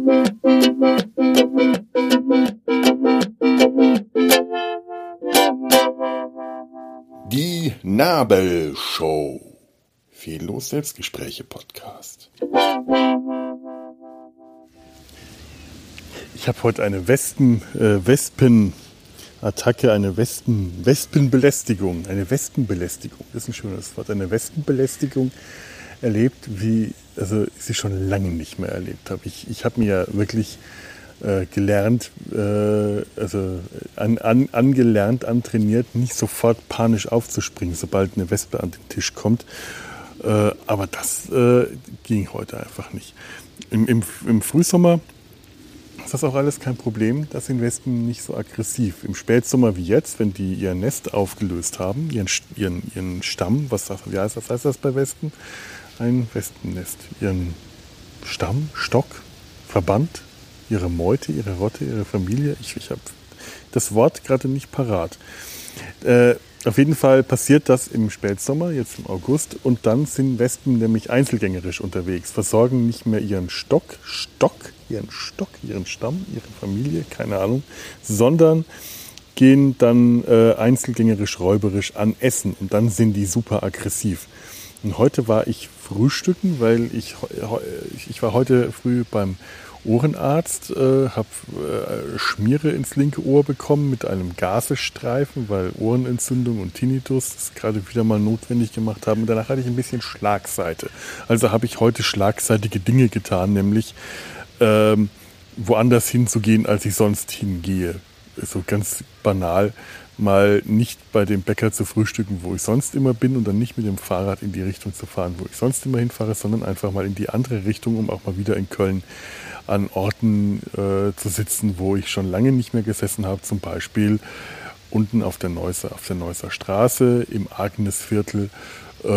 Die Nabelshow. Fehllos Selbstgespräche Podcast. Ich habe heute eine Wespen, äh, Wespenattacke, eine Wespen, Wespenbelästigung, eine Wespenbelästigung. Das ist ein schönes Wort. Eine Wespenbelästigung erlebt, wie also ich sie schon lange nicht mehr erlebt habe. Ich, ich habe mir ja wirklich äh, gelernt, äh, also an, an, angelernt, antrainiert, nicht sofort panisch aufzuspringen, sobald eine Wespe an den Tisch kommt. Äh, aber das äh, ging heute einfach nicht. Im, im, Im Frühsommer ist das auch alles kein Problem. Da sind Wespen nicht so aggressiv. Im Spätsommer wie jetzt, wenn die ihr Nest aufgelöst haben, ihren, ihren, ihren Stamm, was, wie heißt das, heißt das bei Wespen? Ein Wespennest. Ihren Stamm, Stock, Verband, ihre Meute, ihre Rotte, ihre Familie. Ich, ich habe das Wort gerade nicht parat. Äh, auf jeden Fall passiert das im Spätsommer, jetzt im August, und dann sind Wespen nämlich einzelgängerisch unterwegs, versorgen nicht mehr ihren Stock, Stock, ihren Stock, ihren Stamm, ihre Familie, keine Ahnung, sondern gehen dann äh, einzelgängerisch, räuberisch an Essen und dann sind die super aggressiv. Und heute war ich frühstücken, weil ich, ich war heute früh beim Ohrenarzt, äh, habe äh, Schmiere ins linke Ohr bekommen mit einem Gasestreifen, weil Ohrenentzündung und Tinnitus das gerade wieder mal notwendig gemacht haben. Und danach hatte ich ein bisschen Schlagseite. Also habe ich heute schlagseitige Dinge getan, nämlich ähm, woanders hinzugehen, als ich sonst hingehe. So ganz banal mal nicht bei dem Bäcker zu frühstücken, wo ich sonst immer bin und dann nicht mit dem Fahrrad in die Richtung zu fahren, wo ich sonst immer hinfahre, sondern einfach mal in die andere Richtung, um auch mal wieder in Köln an Orten äh, zu sitzen, wo ich schon lange nicht mehr gesessen habe, zum Beispiel unten auf der Neusser, auf der Neusser Straße im Agnesviertel, äh,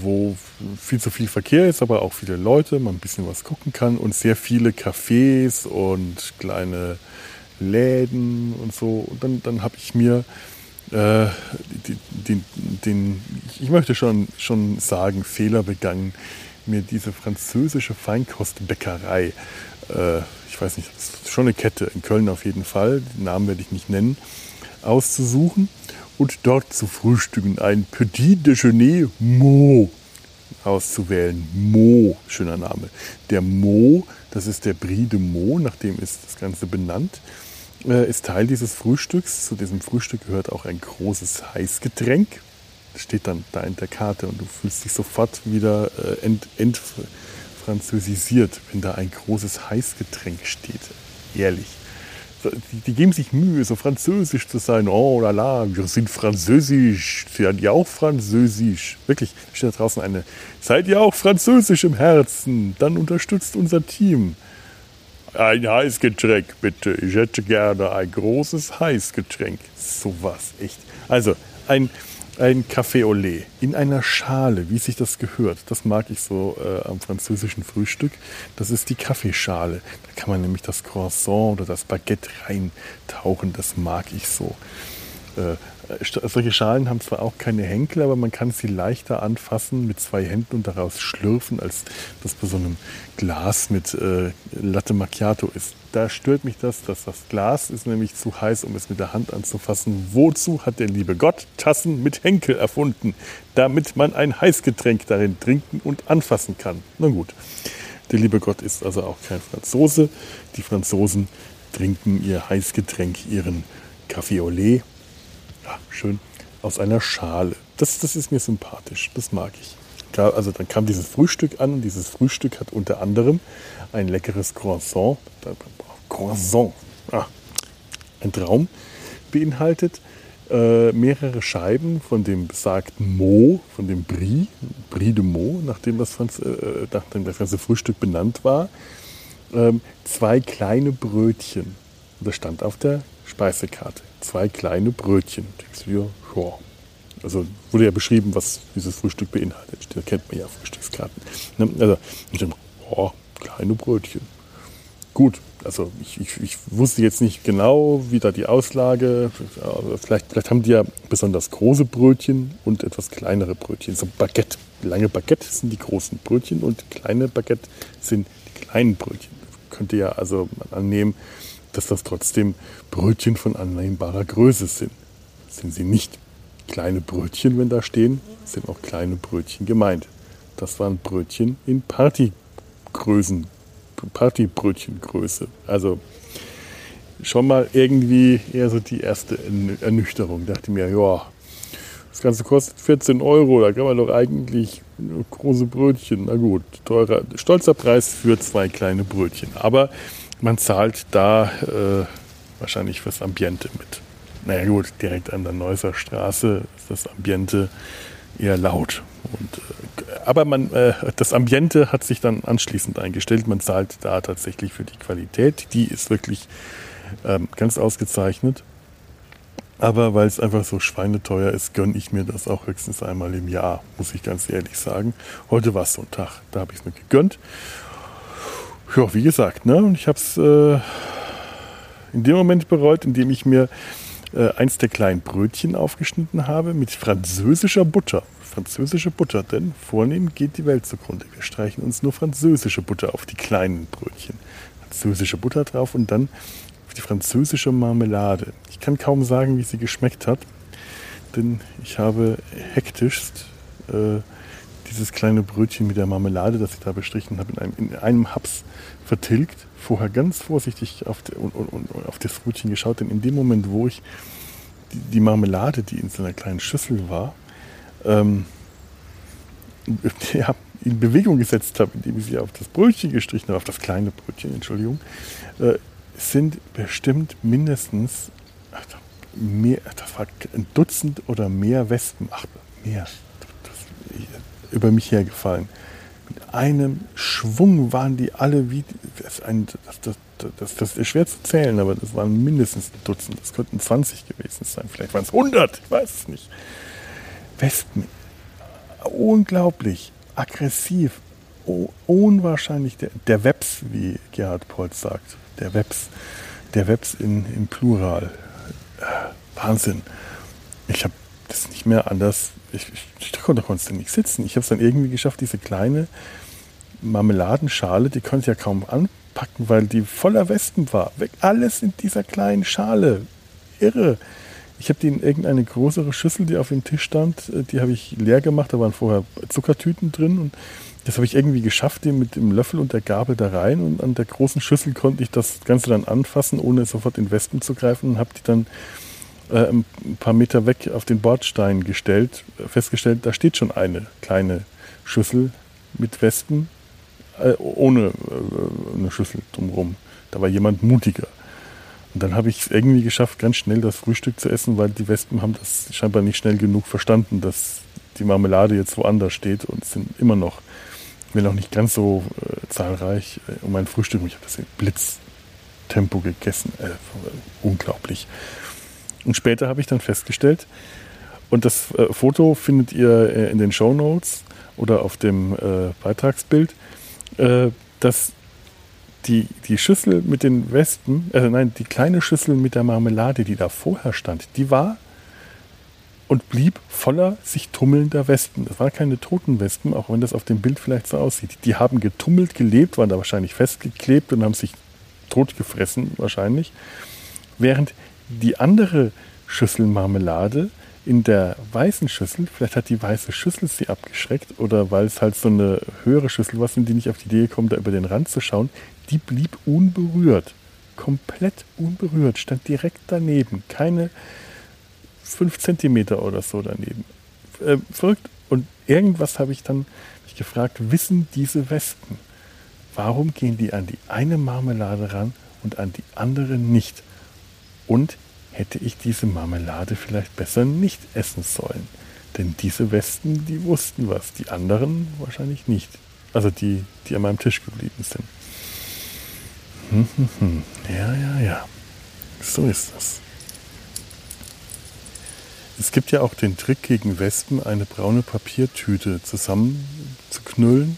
wo viel zu viel Verkehr ist, aber auch viele Leute, man ein bisschen was gucken kann und sehr viele Cafés und kleine Läden und so. Und dann, dann habe ich mir äh, den, den, ich möchte schon, schon sagen, Fehler begangen, mir diese französische Feinkostbäckerei, äh, ich weiß nicht, das ist schon eine Kette, in Köln auf jeden Fall, den Namen werde ich nicht nennen, auszusuchen und dort zu frühstücken. Ein Petit Déjeuner Mo auszuwählen. Mo, schöner Name. Der Mo, das ist der Brie de Mo, nach dem ist das Ganze benannt, äh, ist Teil dieses Frühstücks. Zu diesem Frühstück gehört auch ein großes Heißgetränk steht dann da in der Karte und du fühlst dich sofort wieder äh, ent, entfranzösisiert, wenn da ein großes Heißgetränk steht. Ehrlich. Die, die, geben sich Mühe, so französisch zu sein. Oh la la, wir sind französisch. Seid ihr auch französisch? Wirklich, steht da draußen eine. Seid ihr auch französisch im Herzen? Dann unterstützt unser Team. Ein Heißgetränk, bitte. Ich hätte gerne ein großes Heißgetränk. Sowas, echt. Also, ein, ein Café au lait in einer Schale, wie sich das gehört. Das mag ich so äh, am französischen Frühstück. Das ist die Kaffeeschale. Da kann man nämlich das Croissant oder das Baguette reintauchen. Das mag ich so. Äh, solche Schalen haben zwar auch keine Henkel, aber man kann sie leichter anfassen mit zwei Händen und daraus schlürfen, als das bei so einem Glas mit äh, Latte Macchiato ist. Da stört mich das, dass das Glas ist nämlich zu heiß, um es mit der Hand anzufassen. Wozu hat der liebe Gott Tassen mit Henkel erfunden? Damit man ein Heißgetränk darin trinken und anfassen kann. Na gut, der liebe Gott ist also auch kein Franzose. Die Franzosen trinken ihr Heißgetränk, ihren Café au lait ja, schön aus einer Schale. Das, das ist mir sympathisch, das mag ich. Also dann kam dieses Frühstück an und dieses Frühstück hat unter anderem ein leckeres Croissant, Croissant, ah, ein Traum beinhaltet, äh, mehrere Scheiben von dem besagten Mo, von dem Brie, Brie de Mo, nachdem das, äh, nachdem das ganze Frühstück benannt war, ähm, zwei kleine Brötchen. Das stand auf der Speisekarte zwei kleine Brötchen. Denkst du ja. Also wurde ja beschrieben, was dieses Frühstück beinhaltet. Da kennt man ja Frühstückskarten. Ne? Also ich dachte, oh, kleine Brötchen. Gut, also ich, ich, ich, wusste jetzt nicht genau, wie da die Auslage, vielleicht, vielleicht haben die ja besonders große Brötchen und etwas kleinere Brötchen. So Baguette, lange Baguette sind die großen Brötchen und kleine Baguette sind die kleinen Brötchen könnte ja also annehmen, dass das trotzdem Brötchen von annehmbarer Größe sind. Sind sie nicht kleine Brötchen, wenn da stehen, sind auch kleine Brötchen gemeint. Das waren Brötchen in Partygrößen, Partybrötchengröße. Also schon mal irgendwie eher so die erste Ernüchterung. dachte mir, ja, das Ganze kostet 14 Euro, da kann man doch eigentlich große Brötchen. Na gut, teurer, stolzer Preis für zwei kleine Brötchen. Aber man zahlt da äh, wahrscheinlich fürs Ambiente mit. Naja gut, direkt an der Neusser Straße ist das Ambiente eher laut. Und, äh, aber man, äh, das Ambiente hat sich dann anschließend eingestellt. Man zahlt da tatsächlich für die Qualität. Die ist wirklich ähm, ganz ausgezeichnet. Aber weil es einfach so schweineteuer ist, gönne ich mir das auch höchstens einmal im Jahr, muss ich ganz ehrlich sagen. Heute war es so ein Tag, da habe ich es mir gegönnt. Ja, wie gesagt, ne? Ich habe es äh, in dem Moment bereut, in dem ich mir äh, eins der kleinen Brötchen aufgeschnitten habe mit französischer Butter. Französische Butter, denn vornehm geht die Welt zugrunde. Wir streichen uns nur französische Butter auf die kleinen Brötchen. Französische Butter drauf und dann die französische Marmelade. Ich kann kaum sagen, wie sie geschmeckt hat, denn ich habe hektischst äh, dieses kleine Brötchen mit der Marmelade, das ich da bestrichen habe, in einem, in einem Haps vertilgt. Vorher ganz vorsichtig auf, die, und, und, und auf das Brötchen geschaut, denn in dem Moment, wo ich die, die Marmelade, die in so einer kleinen Schüssel war, ähm, ja, in Bewegung gesetzt habe, indem ich sie auf das Brötchen gestrichen habe, auf das kleine Brötchen, Entschuldigung, äh, sind bestimmt mindestens mehr, das war ein Dutzend oder mehr Wespen, ach, mehr, das, über mich hergefallen. Mit einem Schwung waren die alle wie, das, ein, das, das, das, ist schwer zu zählen, aber das waren mindestens ein Dutzend, das könnten 20 gewesen sein, vielleicht waren es 100, ich weiß es nicht. Wespen, unglaublich, aggressiv, unwahrscheinlich, der, der Webs, wie Gerhard Polz sagt der Webs, der Webs in, im Plural. Wahnsinn. Ich habe das nicht mehr anders. Ich, ich, konnte, konnte nicht sitzen. Ich habe es dann irgendwie geschafft, diese kleine Marmeladenschale, die konnte ich ja kaum anpacken, weil die voller Wespen war. Weg alles in dieser kleinen Schale. Irre. Ich habe die in irgendeine größere Schüssel, die auf dem Tisch stand, äh, die habe ich leer gemacht. Da waren vorher Zuckertüten drin und das habe ich irgendwie geschafft, den mit dem Löffel und der Gabel da rein und an der großen Schüssel konnte ich das Ganze dann anfassen, ohne sofort in Wespen zu greifen und habe die dann äh, ein paar Meter weg auf den Bordstein gestellt, festgestellt, da steht schon eine kleine Schüssel mit Wespen, äh, ohne äh, eine Schüssel drumherum. Da war jemand mutiger. Und dann habe ich es irgendwie geschafft, ganz schnell das Frühstück zu essen, weil die Wespen haben das scheinbar nicht schnell genug verstanden, dass die Marmelade jetzt woanders steht und sind immer noch will auch nicht ganz so äh, zahlreich äh, um mein Frühstück. Ich habe das in Blitztempo gegessen. Äh, unglaublich. Und später habe ich dann festgestellt, und das äh, Foto findet ihr äh, in den Show Notes oder auf dem äh, Beitragsbild, dass die, die Schüssel mit den Wespen, also nein, die kleine Schüssel mit der Marmelade, die da vorher stand, die war und blieb voller sich tummelnder Wespen. Das waren keine toten Wespen, auch wenn das auf dem Bild vielleicht so aussieht. Die haben getummelt gelebt, waren da wahrscheinlich festgeklebt und haben sich totgefressen wahrscheinlich. Während die andere Schüssel Marmelade in der weißen Schüssel, vielleicht hat die weiße Schüssel sie abgeschreckt oder weil es halt so eine höhere Schüssel war, sind die nicht auf die Idee gekommen, da über den Rand zu schauen, die blieb unberührt. Komplett unberührt, stand direkt daneben. Keine, fünf Zentimeter oder so daneben. Äh, verrückt. Und irgendwas habe ich dann mich gefragt, wissen diese Wespen, warum gehen die an die eine Marmelade ran und an die andere nicht? Und hätte ich diese Marmelade vielleicht besser nicht essen sollen? Denn diese Wespen, die wussten was, die anderen wahrscheinlich nicht. Also die, die an meinem Tisch geblieben sind. Hm, hm, hm. Ja, ja, ja. So ist das. Es gibt ja auch den Trick gegen Wespen, eine braune Papiertüte zusammenzuknüllen,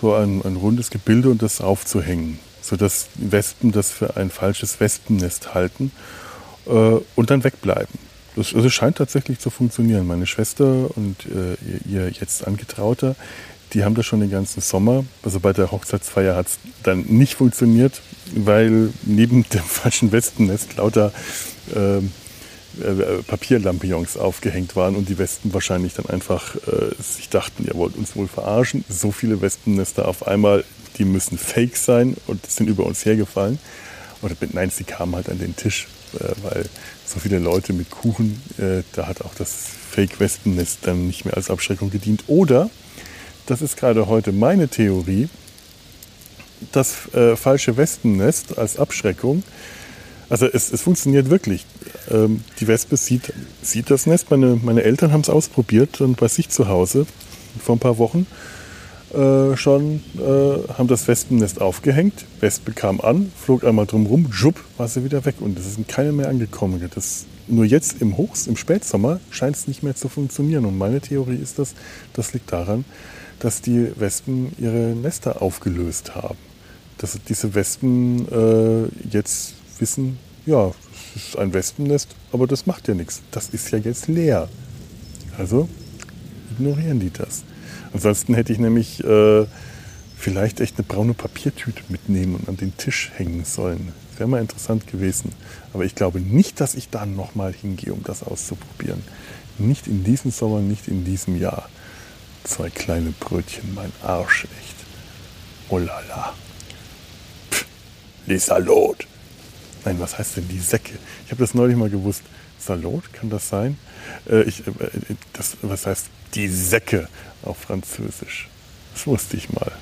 so ein, ein rundes Gebilde und das aufzuhängen, sodass Wespen das für ein falsches Wespennest halten äh, und dann wegbleiben. Das also scheint tatsächlich zu funktionieren. Meine Schwester und äh, ihr jetzt Angetrauter, die haben das schon den ganzen Sommer. Also bei der Hochzeitsfeier hat es dann nicht funktioniert, weil neben dem falschen Wespennest lauter ähm, äh, Papierlampions aufgehängt waren und die Wespen wahrscheinlich dann einfach äh, sich dachten, ihr wollt uns wohl verarschen. So viele Wespennester auf einmal, die müssen fake sein und sind über uns hergefallen. Oder nein, sie kamen halt an den Tisch, äh, weil so viele Leute mit Kuchen, äh, da hat auch das Fake-Wespennest dann nicht mehr als Abschreckung gedient. Oder, das ist gerade heute meine Theorie, das äh, falsche Wespennest als Abschreckung also es, es funktioniert wirklich. Ähm, die Wespe sieht, sieht das Nest. Meine, meine Eltern haben es ausprobiert und bei sich zu Hause vor ein paar Wochen äh, schon äh, haben das Wespennest aufgehängt. Wespe kam an, flog einmal drumherum, jupp, war sie wieder weg und es sind keine mehr angekommen. Das, nur jetzt im Hochs, im Spätsommer scheint es nicht mehr zu funktionieren. Und meine Theorie ist, dass das liegt daran, dass die Wespen ihre Nester aufgelöst haben. Dass diese Wespen äh, jetzt wissen, ja, es ist ein Wespennest, aber das macht ja nichts. Das ist ja jetzt leer. Also ignorieren die das. Ansonsten hätte ich nämlich äh, vielleicht echt eine braune Papiertüte mitnehmen und an den Tisch hängen sollen. Wäre mal interessant gewesen. Aber ich glaube nicht, dass ich da nochmal hingehe, um das auszuprobieren. Nicht in diesem Sommer, nicht in diesem Jahr. Zwei kleine Brötchen, mein Arsch, echt. Oh la la. Pff, les Salot. Nein, was heißt denn die Säcke? Ich habe das neulich mal gewusst. Salot, kann das sein? Äh, ich, äh, das, was heißt die Säcke auf Französisch? Das wusste ich mal.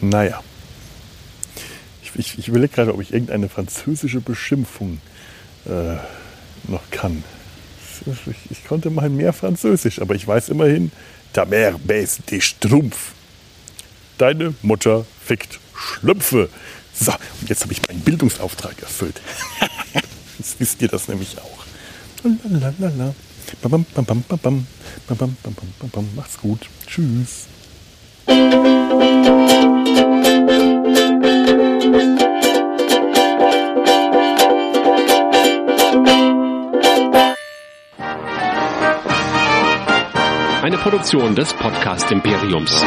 Naja. Ich, ich, ich überlege gerade, ob ich irgendeine französische Beschimpfung äh, noch kann. Ich, ich, konnte mal mehr Französisch, aber ich weiß immerhin, ta mère baisse des Strumpf. Deine Mutter fickt Schlümpfe. So, und jetzt habe ich meinen Bildungsauftrag erfüllt. jetzt wisst ihr das nämlich auch. Macht's gut. Tschüss. Eine Produktion des Podcast Imperiums.